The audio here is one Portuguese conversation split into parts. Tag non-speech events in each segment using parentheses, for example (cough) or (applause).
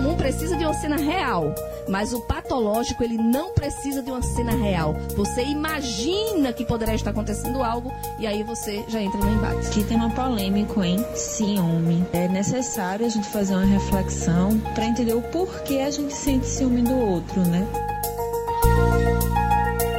comum precisa de uma cena real, mas o patológico ele não precisa de uma cena real. Você imagina que poderá estar acontecendo algo e aí você já entra no embate. Aqui tem uma polêmica em ciúme. É necessário a gente fazer uma reflexão para entender o porquê a gente sente ciúme do outro, né?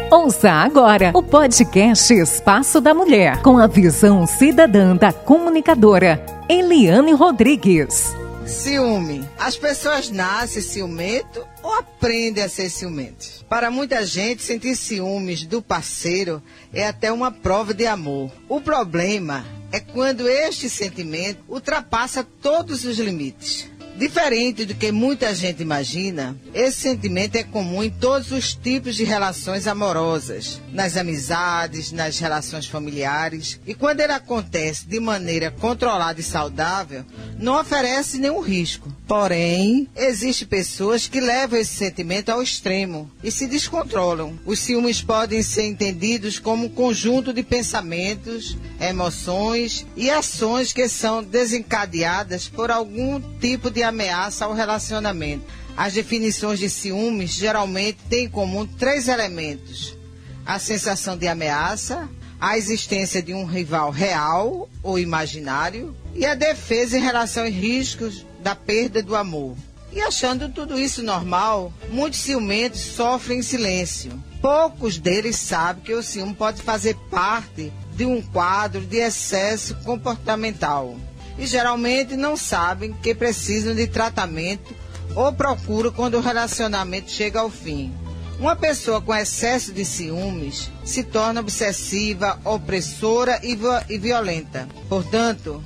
Ouça agora o podcast Espaço da Mulher, com a visão cidadã da comunicadora Eliane Rodrigues. Ciúme. As pessoas nascem ciumento ou aprendem a ser ciumentos? Para muita gente, sentir ciúmes do parceiro é até uma prova de amor. O problema é quando este sentimento ultrapassa todos os limites. Diferente do que muita gente imagina, esse sentimento é comum em todos os tipos de relações amorosas, nas amizades, nas relações familiares, e quando ele acontece de maneira controlada e saudável, não oferece nenhum risco. Porém, existem pessoas que levam esse sentimento ao extremo e se descontrolam. Os ciúmes podem ser entendidos como um conjunto de pensamentos, emoções e ações que são desencadeadas por algum tipo de ameaça ao relacionamento. As definições de ciúmes geralmente têm em comum três elementos: a sensação de ameaça, a existência de um rival real ou imaginário e a defesa em relação aos riscos da perda do amor. E achando tudo isso normal, muitos ciumentos sofrem em silêncio. Poucos deles sabem que o ciúme pode fazer parte de um quadro de excesso comportamental. E geralmente não sabem que precisam de tratamento ou procuram quando o relacionamento chega ao fim. Uma pessoa com excesso de ciúmes se torna obsessiva, opressora e violenta. Portanto,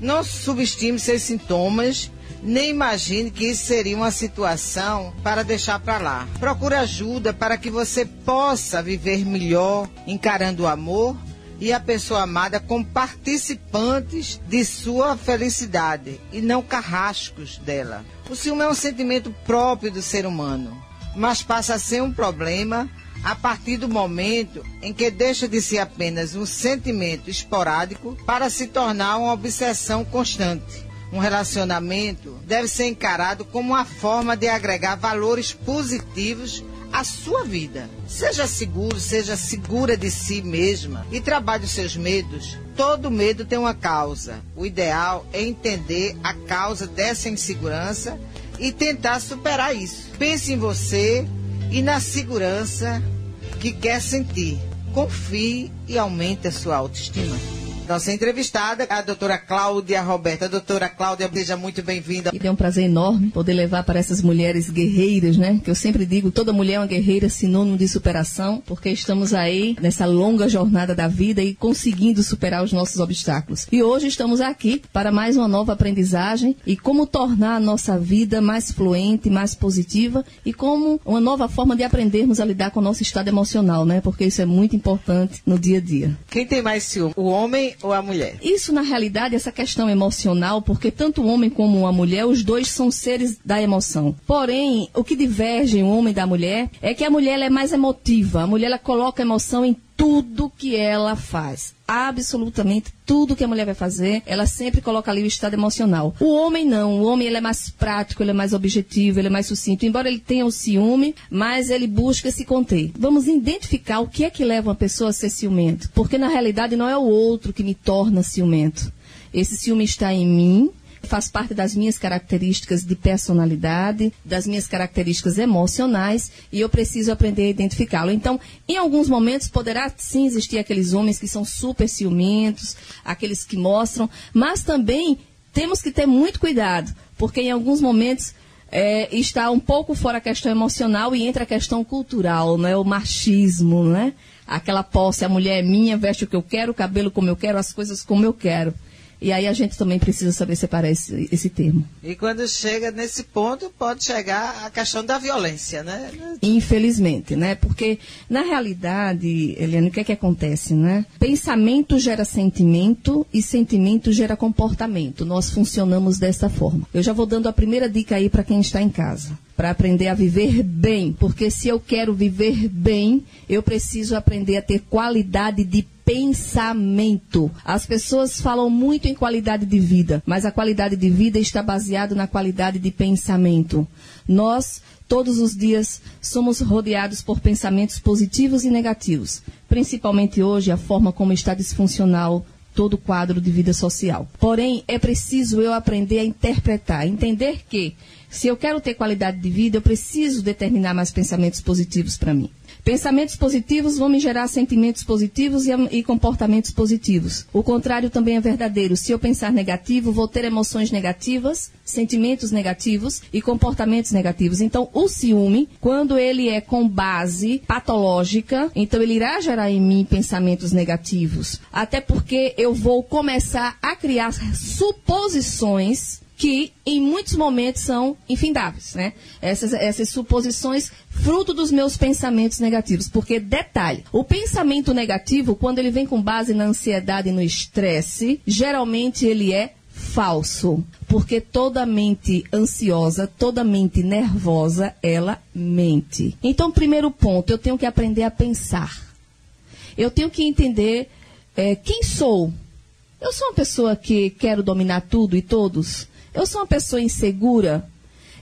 não subestime seus sintomas nem imagine que isso seria uma situação para deixar para lá. Procure ajuda para que você possa viver melhor, encarando o amor e a pessoa amada como participantes de sua felicidade e não carrascos dela. O ciúme é um sentimento próprio do ser humano, mas passa a ser um problema a partir do momento em que deixa de ser apenas um sentimento esporádico para se tornar uma obsessão constante um relacionamento deve ser encarado como uma forma de agregar valores positivos à sua vida. Seja seguro, seja segura de si mesma e trabalhe os seus medos. Todo medo tem uma causa. O ideal é entender a causa dessa insegurança e tentar superar isso. Pense em você e na segurança que quer sentir. Confie e aumente a sua autoestima. Nossa entrevistada, a doutora Cláudia Roberta. Doutora Cláudia, seja muito bem-vinda. E tem um prazer enorme poder levar para essas mulheres guerreiras, né? Que eu sempre digo, toda mulher é uma guerreira, sinônimo de superação, porque estamos aí nessa longa jornada da vida e conseguindo superar os nossos obstáculos. E hoje estamos aqui para mais uma nova aprendizagem e como tornar a nossa vida mais fluente, mais positiva e como uma nova forma de aprendermos a lidar com o nosso estado emocional, né? Porque isso é muito importante no dia a dia. Quem tem mais ciúme, o homem ou a mulher? Isso, na realidade, essa questão emocional, porque tanto o homem como a mulher, os dois são seres da emoção. Porém, o que diverge o homem da mulher é que a mulher é mais emotiva. A mulher ela coloca emoção em tudo que ela faz. Absolutamente tudo que a mulher vai fazer, ela sempre coloca ali o estado emocional. O homem não. O homem ele é mais prático, ele é mais objetivo, ele é mais sucinto. Embora ele tenha o ciúme, mas ele busca se conter. Vamos identificar o que é que leva uma pessoa a ser ciumento. Porque na realidade não é o outro que me torna ciumento. Esse ciúme está em mim, faz parte das minhas características de personalidade, das minhas características emocionais e eu preciso aprender a identificá-lo. Então, em alguns momentos poderá sim existir aqueles homens que são super ciumentos, aqueles que mostram, mas também temos que ter muito cuidado, porque em alguns momentos é, está um pouco fora a questão emocional e entra a questão cultural, né? o machismo, né? aquela posse, a mulher é minha, veste o que eu quero, o cabelo como eu quero, as coisas como eu quero. E aí a gente também precisa saber separar esse, esse termo. E quando chega nesse ponto, pode chegar a questão da violência, né? Infelizmente, né? Porque, na realidade, Eliane, o que é que acontece, né? Pensamento gera sentimento e sentimento gera comportamento. Nós funcionamos dessa forma. Eu já vou dando a primeira dica aí para quem está em casa. Para aprender a viver bem, porque se eu quero viver bem, eu preciso aprender a ter qualidade de pensamento. As pessoas falam muito em qualidade de vida, mas a qualidade de vida está baseada na qualidade de pensamento. Nós todos os dias somos rodeados por pensamentos positivos e negativos, principalmente hoje a forma como está disfuncional todo o quadro de vida social. Porém, é preciso eu aprender a interpretar, entender que se eu quero ter qualidade de vida, eu preciso determinar mais pensamentos positivos para mim. Pensamentos positivos vão me gerar sentimentos positivos e, e, comportamentos positivos. O contrário também é verdadeiro. Se eu pensar negativo, vou ter emoções negativas, sentimentos negativos e comportamentos negativos. Então, o ciúme, quando ele é com base patológica, então ele irá gerar em mim pensamentos negativos. Até porque eu vou começar a criar suposições que em muitos momentos são infindáveis, né? Essas, essas suposições fruto dos meus pensamentos negativos. Porque, detalhe, o pensamento negativo, quando ele vem com base na ansiedade e no estresse, geralmente ele é falso. Porque toda mente ansiosa, toda mente nervosa, ela mente. Então, primeiro ponto, eu tenho que aprender a pensar. Eu tenho que entender é, quem sou. Eu sou uma pessoa que quero dominar tudo e todos. Eu sou uma pessoa insegura.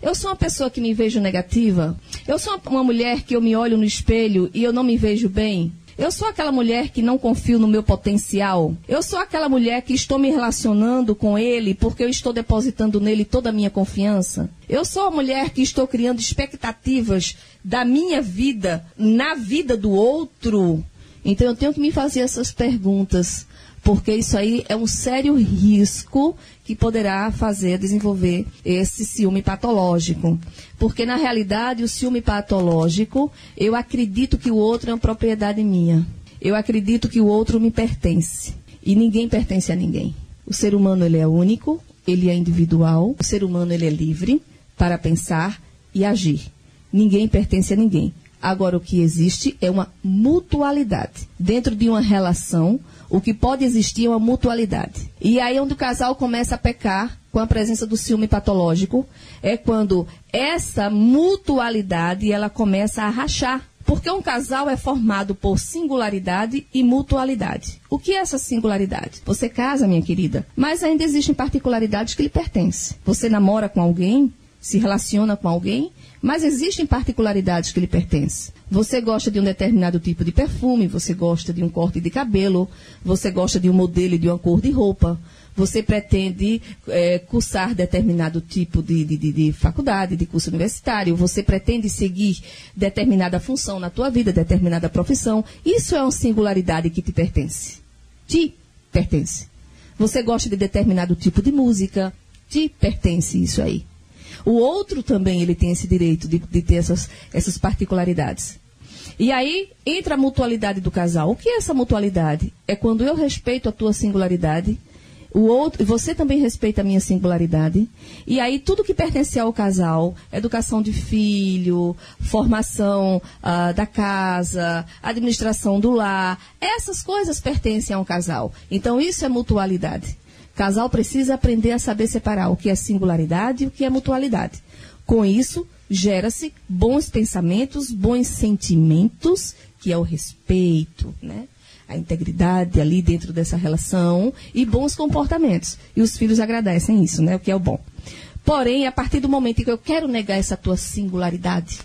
Eu sou uma pessoa que me vejo negativa. Eu sou uma mulher que eu me olho no espelho e eu não me vejo bem. Eu sou aquela mulher que não confio no meu potencial. Eu sou aquela mulher que estou me relacionando com ele porque eu estou depositando nele toda a minha confiança. Eu sou a mulher que estou criando expectativas da minha vida na vida do outro. Então eu tenho que me fazer essas perguntas porque isso aí é um sério risco que poderá fazer desenvolver esse ciúme patológico. Porque, na realidade, o ciúme patológico, eu acredito que o outro é uma propriedade minha. Eu acredito que o outro me pertence. E ninguém pertence a ninguém. O ser humano ele é único, ele é individual, o ser humano ele é livre para pensar e agir. Ninguém pertence a ninguém. Agora, o que existe é uma mutualidade. Dentro de uma relação, o que pode existir é uma mutualidade. E aí, onde o casal começa a pecar com a presença do ciúme patológico, é quando essa mutualidade ela começa a rachar. Porque um casal é formado por singularidade e mutualidade. O que é essa singularidade? Você casa, minha querida, mas ainda existem particularidades que lhe pertencem. Você namora com alguém, se relaciona com alguém, mas existem particularidades que lhe pertencem. Você gosta de um determinado tipo de perfume, você gosta de um corte de cabelo, você gosta de um modelo e de uma cor de roupa, você pretende é, cursar determinado tipo de, de, de, faculdade, de curso universitário, você pretende seguir determinada função na tua vida, determinada profissão. Isso é uma singularidade que te pertence. Te pertence. Você gosta de determinado tipo de música, te pertence isso aí. O outro também ele tem esse direito de, de ter essas, essas particularidades. E aí entra a mutualidade do casal. O que é essa mutualidade? É quando eu respeito a tua singularidade, o outro, você também respeita a minha singularidade. E aí tudo que pertence ao casal, educação de filho, formação uh, da casa, administração do lar, essas coisas pertencem ao casal. Então isso é mutualidade. Casal precisa aprender a saber separar o que é singularidade e o que é mutualidade. Com isso, gera-se bons pensamentos, bons sentimentos, que é o respeito, né? a integridade ali dentro dessa relação e bons comportamentos. E os filhos agradecem isso, né? O que é o bom. Porém, a partir do momento em que eu quero negar essa tua singularidade,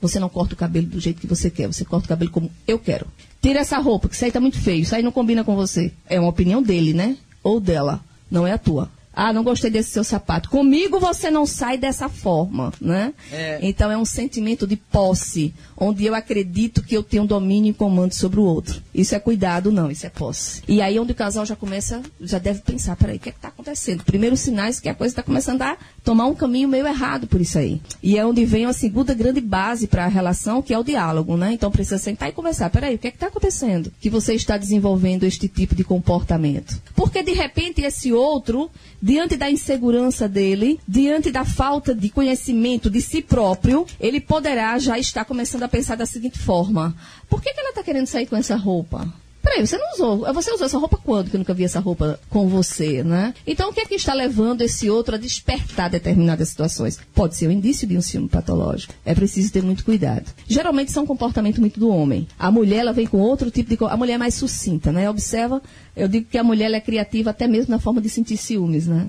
você não corta o cabelo do jeito que você quer, você corta o cabelo como eu quero. Tira essa roupa, que isso aí tá muito feio, isso aí não combina com você. É uma opinião dele, né? Ou dela não é a tua. Ah, não gostei desse seu sapato. Comigo você não sai dessa forma, né? É. Então é um sentimento de posse, onde eu acredito que eu tenho domínio e comando sobre o outro. Isso é cuidado, não, isso é posse. E aí onde o casal já começa, já deve pensar, peraí, o que é está acontecendo? Primeiros sinais que a coisa está começando a tomar um caminho meio errado por isso aí. E é onde vem a segunda grande base para a relação, que é o diálogo, né? Então precisa sentar e conversar. Peraí, o que é está acontecendo? Que você está desenvolvendo este tipo de comportamento. Porque de repente esse outro diante da insegurança dele, diante da falta de conhecimento de si próprio, ele poderá já estar começando a pensar da seguinte forma: por que, que ela está querendo sair com essa roupa? Peraí, você não usou, você usou essa roupa quando? Que eu nunca vi essa roupa com você, né? Então, o que é que está levando esse outro a despertar determinadas situações? Pode ser um indício de um ciúme patológico. É preciso ter muito cuidado. Geralmente, são comportamento muito do homem. A mulher, ela vem com outro tipo de... A mulher é mais sucinta, né? Observa, eu digo que a mulher é criativa até mesmo na forma de sentir ciúmes, né?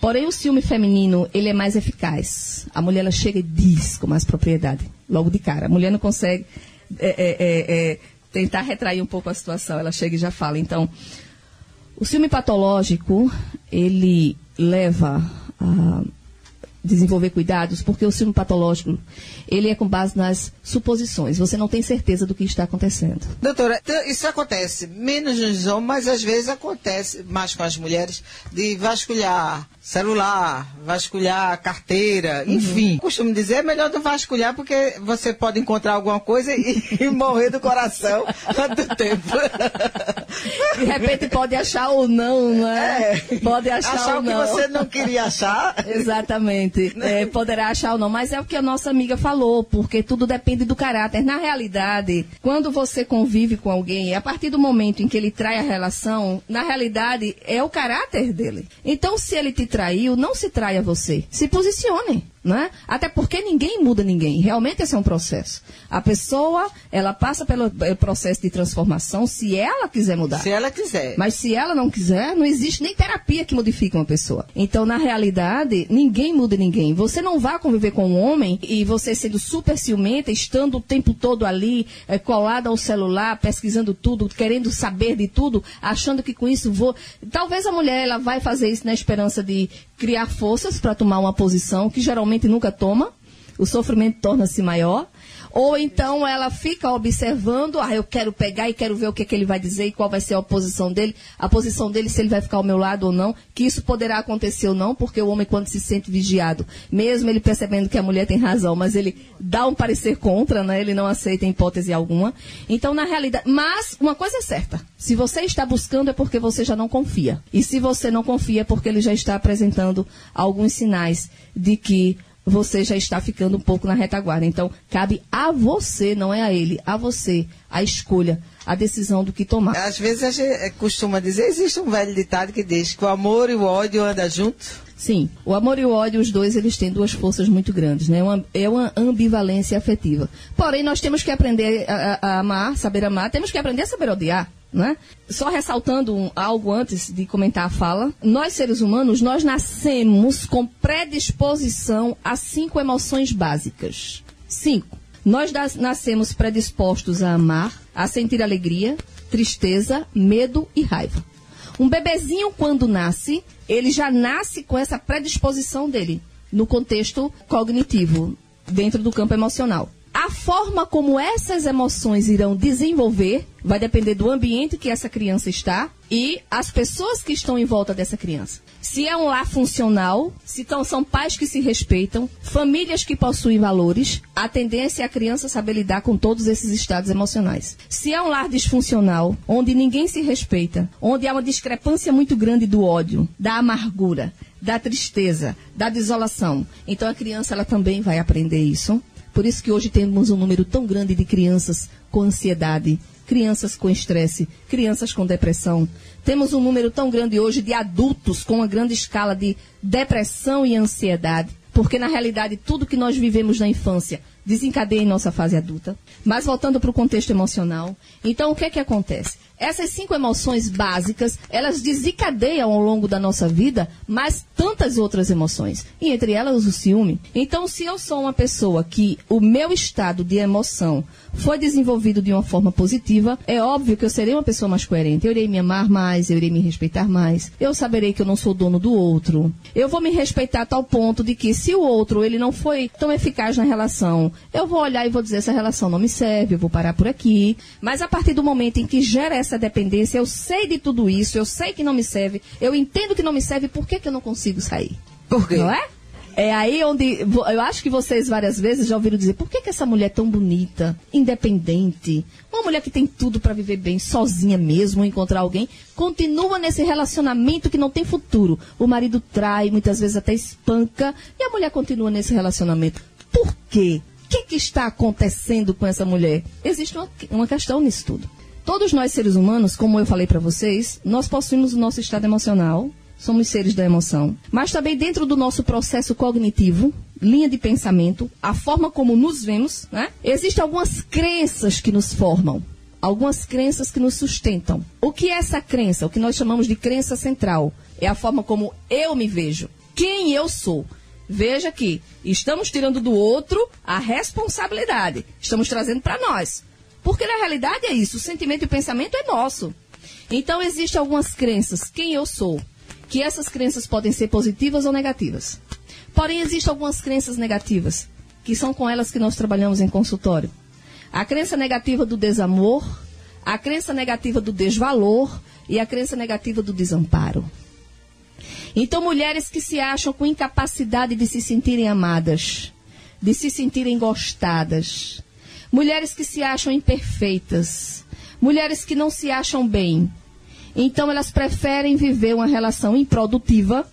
Porém, o ciúme feminino, ele é mais eficaz. A mulher, ela chega e diz com mais propriedade, logo de cara. A mulher não consegue é, é, é, é, tentar retrair um pouco a situação, ela chega e já fala. Então, o ciúme patológico, ele leva a desenvolver cuidados, porque o ciúme patológico, ele é com base nas suposições. Você não tem certeza do que está acontecendo. Doutora, isso acontece menos nos homens, mas às vezes acontece mais com as mulheres, de vasculhar celular, vasculhar carteira, uhum. enfim. Costumo dizer, é melhor não vasculhar porque você pode encontrar alguma coisa e, (laughs) e morrer do coração (laughs) do tempo. De repente pode achar ou não, né? É. Pode achar, achar ou não. o que você não queria achar. (laughs) Exatamente. (laughs) Né? É, poderá achar ou não, mas é o que a nossa amiga falou, porque tudo depende do caráter. Na realidade, quando você convive com alguém, a partir do momento em que ele trai a relação, na realidade é o caráter dele. Então, se ele te traiu, não se traia você. Se posicione. Né? Até porque ninguém muda ninguém. Realmente esse é um processo. A pessoa, ela passa pelo processo de transformação se ela quiser mudar. Se ela quiser. Mas se ela não quiser, não existe nem terapia que modifique uma pessoa. Então, na realidade, ninguém muda ninguém. Você não vai conviver com um homem e você sendo super ciumenta, estando o tempo todo ali, é, colada ao celular, pesquisando tudo, querendo saber de tudo, achando que com isso vou. Talvez a mulher ela vai fazer isso na esperança de criar forças para tomar uma posição que geralmente nunca toma. O sofrimento torna-se maior. Ou então ela fica observando, ah, eu quero pegar e quero ver o que, é que ele vai dizer e qual vai ser a posição dele, a posição dele, se ele vai ficar ao meu lado ou não, que isso poderá acontecer ou não, porque o homem, quando se sente vigiado, mesmo ele percebendo que a mulher tem razão, mas ele dá um parecer contra, né? Ele não aceita em hipótese alguma. Então, na realidade, mas uma coisa é certa, se você está buscando é porque você já não confia. E se você não confia é porque ele já está apresentando alguns sinais de que você já está ficando um pouco na retaguarda. Então, cabe a você, não é a ele, a você, a escolha, a decisão do que tomar. Às vezes a gente eh, costuma dizer, existe um velho ditado que diz que o amor e o ódio andam juntos. Sim, o amor e o ódio, os dois, eles têm duas forças muito grandes, né? Uma, é uma ambivalência afetiva. Porém, nós temos que aprender a, a amar, saber amar, temos que aprender a saber odiar. Né? Só ressaltando algo antes de comentar a fala, nós seres humanos, nós nascemos com predisposição a cinco emoções básicas. Cinco. Nós nascemos predispostos a amar, a sentir alegria, tristeza, medo e raiva. Um bebezinho, quando nasce, ele já nasce com essa predisposição dele, no contexto cognitivo, dentro do campo emocional. A forma como essas emoções irão desenvolver vai depender do ambiente que essa criança está e as pessoas que estão em volta dessa criança. Se é um lar funcional, se então são pais que se respeitam, famílias que possuem valores, a tendência é a criança saber lidar com todos esses estados emocionais. Se é um lar disfuncional, onde ninguém se respeita, onde há uma discrepância muito grande do ódio, da amargura, da tristeza, da desolação, então a criança ela também vai aprender isso por isso que hoje temos um número tão grande de crianças com ansiedade, crianças com estresse, crianças com depressão. Temos um número tão grande hoje de adultos com uma grande escala de depressão e ansiedade, porque na realidade tudo que nós vivemos na infância desencadeia em nossa fase adulta. Mas voltando para o contexto emocional, então o que é que acontece? Essas cinco emoções básicas, elas desencadeiam ao longo da nossa vida mais tantas outras emoções, e entre elas o ciúme. Então, se eu sou uma pessoa que o meu estado de emoção foi desenvolvido de uma forma positiva, é óbvio que eu serei uma pessoa mais coerente. Eu irei me amar mais, eu irei me respeitar mais. Eu saberei que eu não sou dono do outro. Eu vou me respeitar a tal ponto de que se o outro ele não foi tão eficaz na relação, eu vou olhar e vou dizer essa relação não me serve, eu vou parar por aqui. Mas a partir do momento em que gera essa dependência, eu sei de tudo isso, eu sei que não me serve, eu entendo que não me serve, por que, que eu não consigo sair? Por quê? Não é? É aí onde eu acho que vocês várias vezes já ouviram dizer: por que, que essa mulher é tão bonita, independente, uma mulher que tem tudo para viver bem, sozinha mesmo, encontrar alguém, continua nesse relacionamento que não tem futuro. O marido trai, muitas vezes até espanca, e a mulher continua nesse relacionamento. Por quê? O que, que está acontecendo com essa mulher? Existe uma, uma questão nisso tudo. Todos nós seres humanos, como eu falei para vocês, nós possuímos o nosso estado emocional, somos seres da emoção, mas também dentro do nosso processo cognitivo, linha de pensamento, a forma como nos vemos, né? Existem algumas crenças que nos formam, algumas crenças que nos sustentam. O que é essa crença? O que nós chamamos de crença central é a forma como eu me vejo, quem eu sou. Veja que estamos tirando do outro a responsabilidade, estamos trazendo para nós. Porque na realidade é isso, o sentimento e o pensamento é nosso. Então existem algumas crenças, quem eu sou, que essas crenças podem ser positivas ou negativas. Porém, existem algumas crenças negativas, que são com elas que nós trabalhamos em consultório. A crença negativa do desamor, a crença negativa do desvalor e a crença negativa do desamparo. Então, mulheres que se acham com incapacidade de se sentirem amadas, de se sentirem gostadas, mulheres que se acham imperfeitas, mulheres que não se acham bem. Então, elas preferem viver uma relação improdutiva,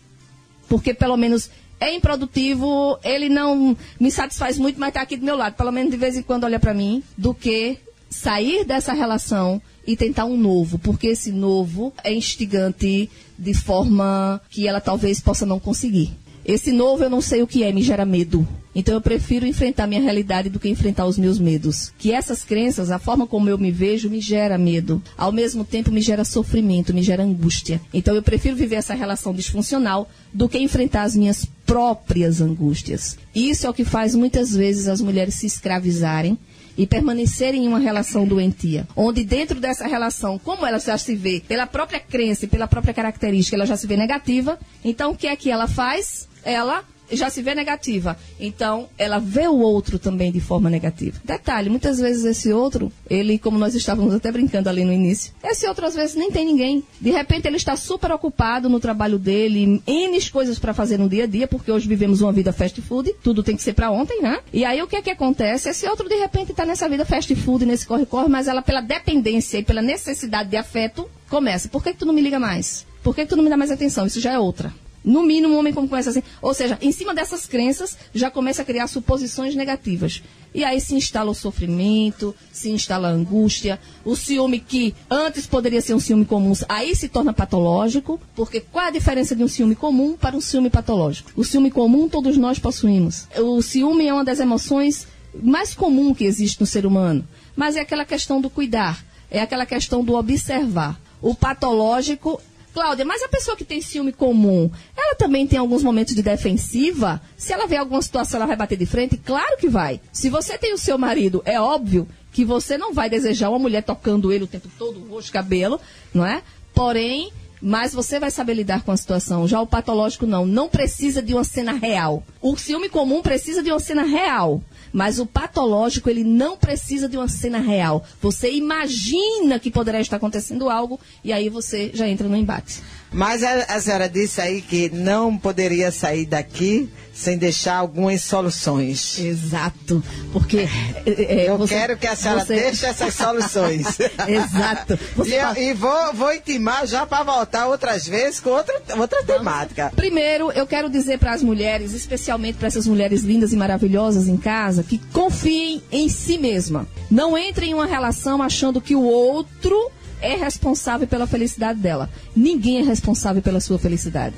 porque pelo menos é improdutivo, ele não me satisfaz muito, mas está aqui do meu lado, pelo menos de vez em quando olha para mim, do que sair dessa relação e tentar um novo, porque esse novo é instigante de forma que ela talvez possa não conseguir. Esse novo eu não sei o que é, me gera medo. Então eu prefiro enfrentar minha realidade do que enfrentar os meus medos. Que essas crenças, a forma como eu me vejo, me gera medo. Ao mesmo tempo me gera sofrimento, me gera angústia. Então eu prefiro viver essa relação disfuncional do que enfrentar as minhas próprias angústias. Isso é o que faz muitas vezes as mulheres se escravizarem e permanecerem em uma relação doentia, onde dentro dessa relação, como ela já se vê pela própria crença e pela própria característica, ela já se vê negativa, então o que é que ela faz? Ela já se vê negativa. Então, ela vê o outro também de forma negativa. Detalhe, muitas vezes esse outro, ele, como nós estávamos até brincando ali no início, esse outro às vezes nem tem ninguém. De repente ele está super ocupado no trabalho dele, N coisas para fazer no dia a dia, porque hoje vivemos uma vida fast food, tudo tem que ser para ontem, né? E aí o que é que acontece? Esse outro de repente está nessa vida fast food, nesse corre-corre, mas ela pela dependência e pela necessidade de afeto, começa. Por que, que tu não me liga mais? Por que, que tu não me dá mais atenção? Isso já é outra. No mínimo, um homem como começa assim. Ou seja, em cima dessas crenças, já começa a criar suposições negativas. E aí se instala o sofrimento, se instala a angústia, o ciúme que antes poderia ser um ciúme comum, aí se torna patológico, porque qual a diferença de um ciúme comum para um ciúme patológico? O ciúme comum todos nós possuímos. O ciúme é uma das emoções mais comum que existe no ser humano, mas é aquela questão do cuidar, é aquela questão do observar. O patológico Cláudia, mas a pessoa que tem ciúme comum, ela também tem alguns momentos de defensiva? Se ela vê alguma situação, ela vai bater de frente? Claro que vai. Se você tem o seu marido, é óbvio que você não vai desejar uma mulher tocando ele o tempo todo, o rosto, cabelo, não é? Porém, mas você vai saber lidar com a situação. Já o patológico não, não precisa de uma cena real. O ciúme comum precisa de uma cena real. Mas o patológico, ele não precisa de uma cena real. Você imagina que poderá estar acontecendo algo e aí você já entra no embate. Mas a, a senhora disse aí que não poderia sair daqui sem deixar algumas soluções. Exato, porque é, eu você, quero que a senhora você... deixe essas soluções. (laughs) Exato. E, eu, e, vou, vou intimar já para voltar outras vezes com outra, outra temática. Primeiro, eu quero dizer para as mulheres, especialmente para essas mulheres lindas e maravilhosas em casa, que confiem em si mesma. Não entrem em uma relação achando que o outro é responsável pela felicidade dela. Ninguém é responsável pela sua felicidade.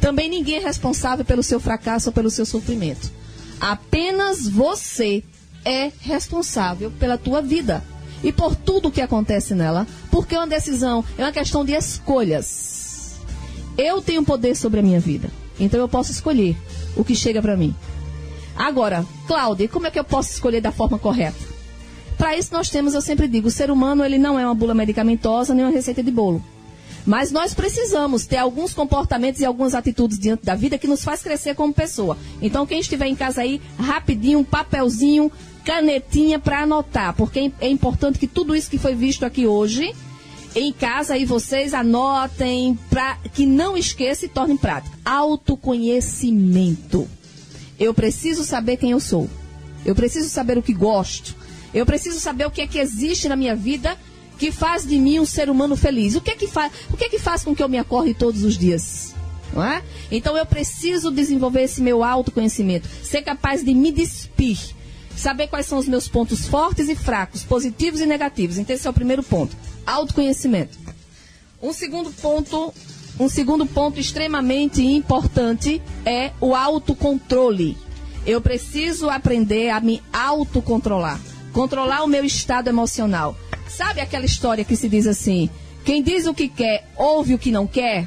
Também ninguém é responsável pelo seu fracasso ou pelo seu sofrimento. Apenas você é responsável pela tua vida e por tudo o que acontece nela, porque é uma decisão, é uma questão de escolhas. Eu tenho poder sobre a minha vida, então eu posso escolher o que chega para mim. Agora, Cláudia, como é que eu posso escolher da forma correta? Para isso nós temos, eu sempre digo, o ser humano ele não é uma bula medicamentosa nem uma receita de bolo. Mas nós precisamos ter alguns comportamentos e algumas atitudes diante da vida que nos faz crescer como pessoa. Então, quem estiver em casa aí, rapidinho, papelzinho, canetinha para anotar, porque é importante que tudo isso que foi visto aqui hoje, em casa aí vocês anotem para que não esqueça e torne em prática. Autoconhecimento. Eu preciso saber quem eu sou. Eu preciso saber o que gosto. Eu preciso saber o que é que existe na minha vida que faz de mim um ser humano feliz. O que é que faz, o que é que faz com que eu me acorde todos os dias? Não é? Então eu preciso desenvolver esse meu autoconhecimento, ser capaz de me despir, Saber quais são os meus pontos fortes e fracos, positivos e negativos. Então, esse é o primeiro ponto. Autoconhecimento. Um segundo ponto, um segundo ponto extremamente importante é o autocontrole. Eu preciso aprender a me autocontrolar, controlar o meu estado emocional. Sabe aquela história que se diz assim: quem diz o que quer, ouve o que não quer?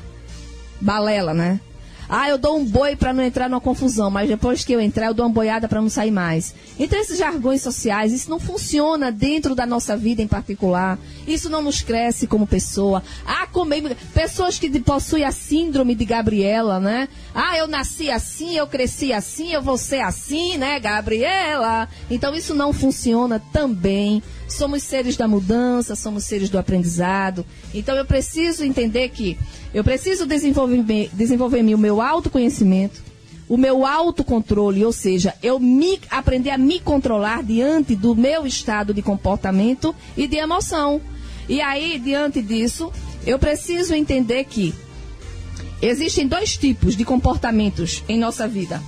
Balela, né? Ah, eu dou um boi para não entrar numa confusão, mas depois que eu entrar, eu dou uma boiada para não sair mais. Então, esses jargões sociais, isso não funciona dentro da nossa vida em particular. Isso não nos cresce como pessoa. Ah, como pessoas que possuem a síndrome de Gabriela, né? Ah, eu nasci assim, eu cresci assim, eu vou ser assim, né, Gabriela? Então, isso não funciona também. Somos seres da mudança, somos seres do aprendizado. Então, eu preciso entender que eu preciso desenvolver, desenvolver o meu autoconhecimento, o meu autocontrole, ou seja, eu me, aprender a me controlar diante do meu estado de comportamento e de emoção. E aí, diante disso, eu preciso entender que existem dois tipos de comportamentos em nossa vida.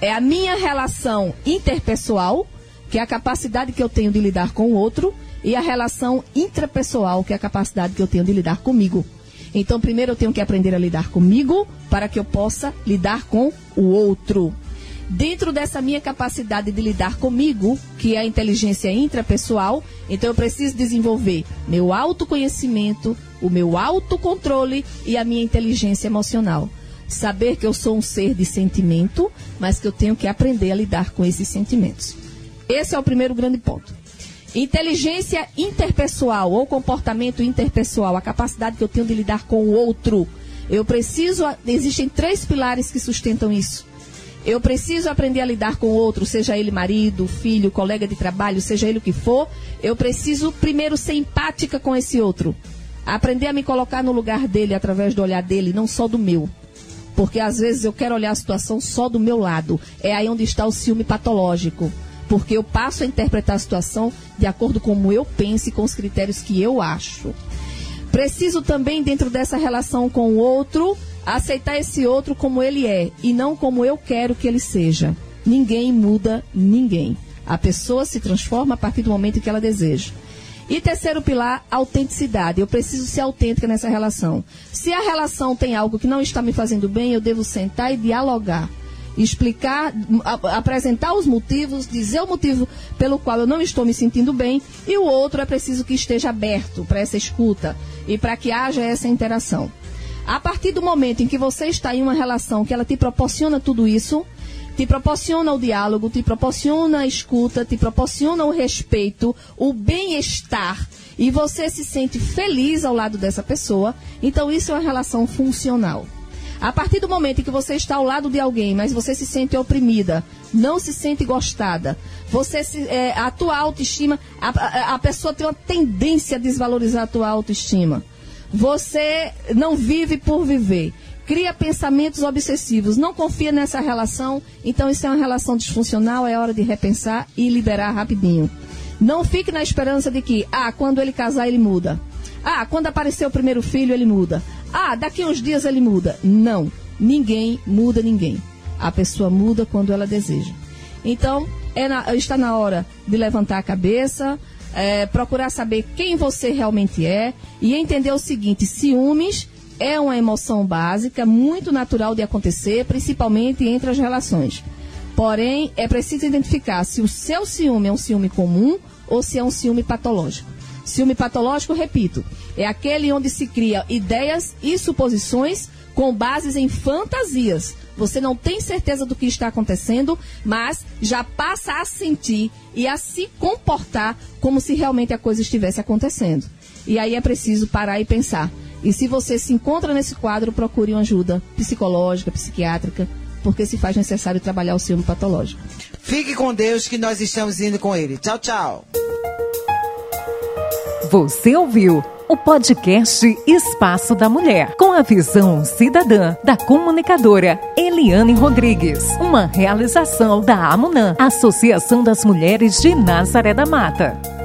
É a minha relação interpessoal, que é a capacidade que eu tenho de lidar com o outro, e a relação intrapessoal, que é a capacidade que eu tenho de lidar comigo. Então, primeiro eu tenho que aprender a lidar comigo para que eu possa lidar com o outro. Dentro dessa minha capacidade de lidar comigo, que é a inteligência intrapessoal, então eu preciso desenvolver meu autoconhecimento, o meu autocontrole e a minha inteligência emocional. Saber que eu sou um ser de sentimento, mas que eu tenho que aprender a lidar com esses sentimentos. Esse é o primeiro grande ponto. Inteligência interpessoal ou comportamento interpessoal, a capacidade que eu tenho de lidar com o outro. Eu preciso, existem três pilares que sustentam isso. Eu preciso aprender a lidar com o outro, seja ele marido, filho, colega de trabalho, seja ele o que for. Eu preciso primeiro ser empática com esse outro. Aprender a me colocar no lugar dele através do olhar dele, não só do meu. Porque às vezes eu quero olhar a situação só do meu lado. É aí onde está o ciúme patológico porque eu passo a interpretar a situação de acordo com como eu penso e com os critérios que eu acho. Preciso também, dentro dessa relação com o outro, aceitar esse outro como ele é e não como eu quero que ele seja. Ninguém muda ninguém. A pessoa se transforma a partir do momento que ela deseja. E terceiro pilar, autenticidade. Eu preciso ser autêntica nessa relação. Se a relação tem algo que não está me fazendo bem, eu devo sentar e dialogar explicar, apresentar os motivos, dizer o motivo pelo qual eu não estou me sentindo bem, e o outro é preciso que esteja aberto para essa escuta e para que haja essa interação. A partir do momento em que você está em uma relação que ela te proporciona tudo isso, te proporciona o diálogo, te proporciona a escuta, te proporciona o respeito, o bem-estar, e você se sente feliz ao lado dessa pessoa, então isso é uma relação funcional. A partir do momento em que você está ao lado de alguém, mas você se sente oprimida, não se sente gostada, você se, é, a tua autoestima, a, a, a pessoa tem uma tendência a desvalorizar a tua autoestima. Você não vive por viver cria pensamentos obsessivos, não confia nessa relação, então isso é uma relação disfuncional, é hora de repensar e liberar rapidinho. Não fique na esperança de que, ah, quando ele casar ele muda. Ah, quando aparecer o primeiro filho ele muda. Ah, daqui uns dias ele muda. Não, ninguém muda ninguém. A pessoa muda quando ela deseja. Então, é na, está na hora de levantar a cabeça, é, procurar saber quem você realmente é e entender o seguinte: ciúmes é uma emoção básica, muito natural de acontecer, principalmente entre as relações. Porém, é preciso identificar se o seu ciúme é um ciúme comum ou se é um ciúme patológico. Ciúme patológico, repito, é aquele onde se cria ideias e suposições com bases em fantasias. Você não tem certeza do que está acontecendo, mas já passa a sentir e a se comportar como se realmente a coisa estivesse acontecendo. E aí é preciso parar e pensar. E se você se encontra nesse quadro, procure uma ajuda psicológica, psiquiátrica, porque se faz necessário trabalhar o ciúme patológico. Fique com Deus que nós estamos indo com ele. Tchau, tchau. Você ouviu o podcast Espaço da Mulher, com a visão cidadã da comunicadora Eliane Rodrigues. Uma realização da AMUNAM, Associação das Mulheres de Nazaré da Mata.